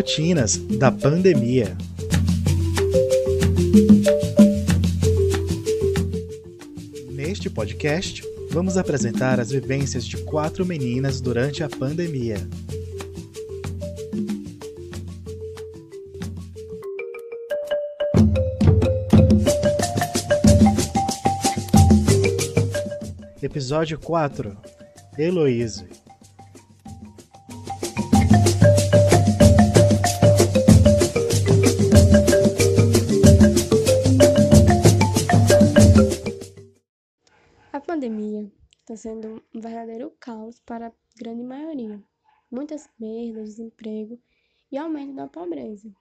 Rotinas da pandemia. Neste podcast, vamos apresentar as vivências de quatro meninas durante a pandemia. Episódio 4 Heloíse pandemia está sendo um verdadeiro caos para a grande maioria. Muitas perdas, desemprego e aumento da pobreza.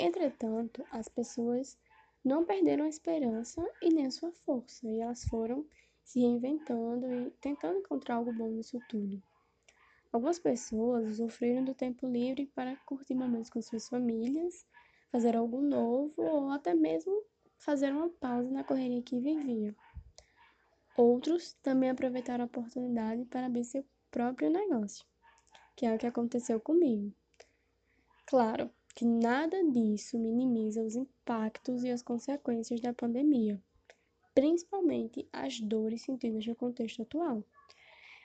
Entretanto, as pessoas não perderam a esperança e nem a sua força, e elas foram se reinventando e tentando encontrar algo bom nisso tudo. Algumas pessoas usufruíram do tempo livre para curtir momentos com suas famílias, fazer algo novo ou até mesmo fazer uma pausa na correria que vivia. Outros também aproveitaram a oportunidade para abrir seu próprio negócio, que é o que aconteceu comigo. Claro que nada disso minimiza os impactos e as consequências da pandemia principalmente as dores sentidas no contexto atual.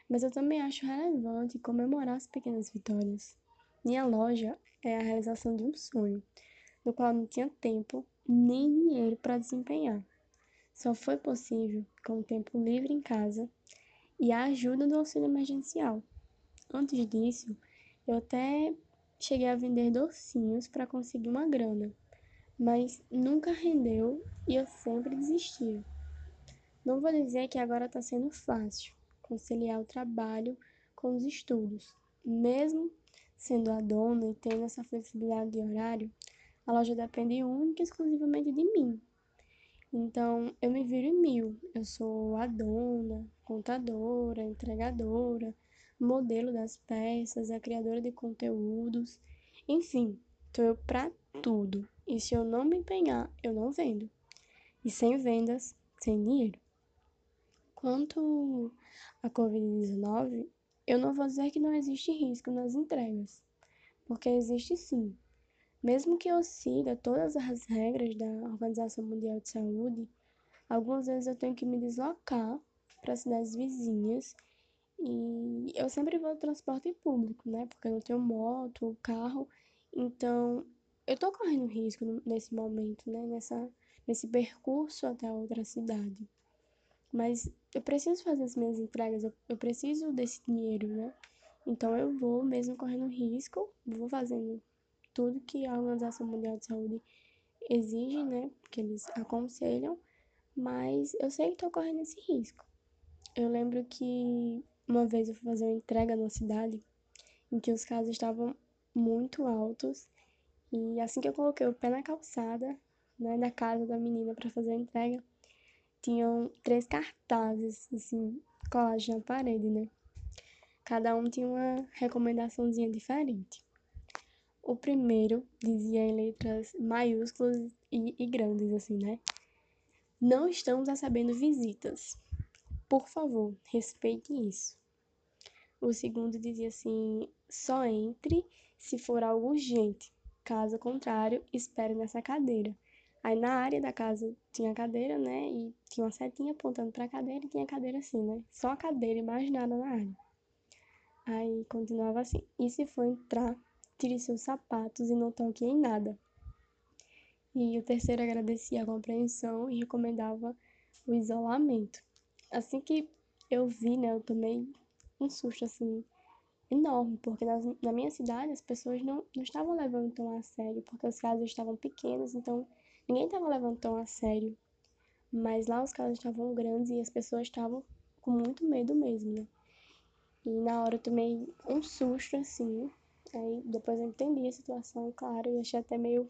Mas eu também acho relevante comemorar as pequenas vitórias. Minha loja é a realização de um sonho, no qual não tinha tempo nem dinheiro para desempenhar. Só foi possível com o tempo livre em casa e a ajuda do auxílio emergencial. Antes disso, eu até cheguei a vender docinhos para conseguir uma grana, mas nunca rendeu e eu sempre desistia. Não vou dizer que agora está sendo fácil conciliar o trabalho com os estudos. Mesmo sendo a dona e tendo essa flexibilidade de horário, a loja depende única e exclusivamente de mim. Então, eu me viro em mil. Eu sou a dona, contadora, entregadora, modelo das peças, a criadora de conteúdos. Enfim, tô eu para tudo. E se eu não me empenhar, eu não vendo. E sem vendas, sem dinheiro. Quanto à Covid-19, eu não vou dizer que não existe risco nas entregas, porque existe sim. Mesmo que eu siga todas as regras da Organização Mundial de Saúde, algumas vezes eu tenho que me deslocar para cidades vizinhas e eu sempre vou no transporte público, né? Porque eu não tenho moto, carro, então eu tô correndo risco nesse momento, né? Nessa, nesse percurso até outra cidade. Mas eu preciso fazer as minhas entregas, eu, eu preciso desse dinheiro, né? Então eu vou, mesmo correndo risco, vou fazendo tudo que a Organização Mundial de Saúde exige, né? Que eles aconselham, mas eu sei que estou correndo esse risco. Eu lembro que uma vez eu fui fazer uma entrega numa cidade em que os casos estavam muito altos e assim que eu coloquei o pé na calçada, né, na casa da menina para fazer a entrega, tinham três cartazes, assim, colados na parede, né? Cada um tinha uma recomendaçãozinha diferente. O primeiro dizia em letras maiúsculas e, e grandes, assim, né? Não estamos recebendo visitas. Por favor, respeite isso. O segundo dizia assim: só entre se for algo urgente. Caso contrário, espere nessa cadeira. Aí na área da casa tinha cadeira, né? E tinha uma setinha apontando pra cadeira e tinha cadeira assim, né? Só a cadeira e mais nada na área. Aí continuava assim. E se for entrar, tire seus sapatos e não toque em nada. E o terceiro agradecia a compreensão e recomendava o isolamento. Assim que eu vi, né, eu tomei um susto assim enorme, porque nas, na minha cidade as pessoas não, não estavam levando tão a sério, porque os casos estavam pequenos, então Ninguém estava levando tão a sério, mas lá os casos estavam grandes e as pessoas estavam com muito medo mesmo, né? E na hora eu tomei um susto assim, aí depois eu entendi a situação, claro, e achei até meio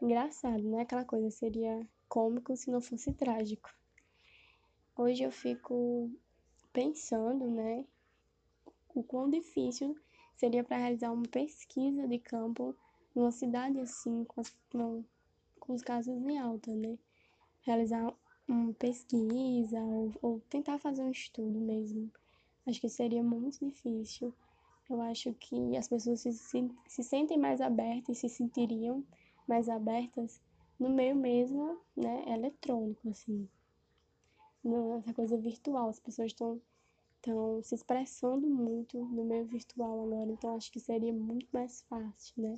engraçado, né? Aquela coisa seria cômico se não fosse trágico. Hoje eu fico pensando, né, o quão difícil seria para realizar uma pesquisa de campo numa cidade assim, com, as, com os casos em alta, né? Realizar uma pesquisa ou, ou tentar fazer um estudo mesmo. Acho que seria muito difícil eu acho que as pessoas se, se, se sentem mais abertas e se sentiriam mais abertas no meio mesmo, né, eletrônico, assim. Nessa coisa virtual, as pessoas estão estão se expressando muito no meio virtual agora, então acho que seria muito mais fácil, né?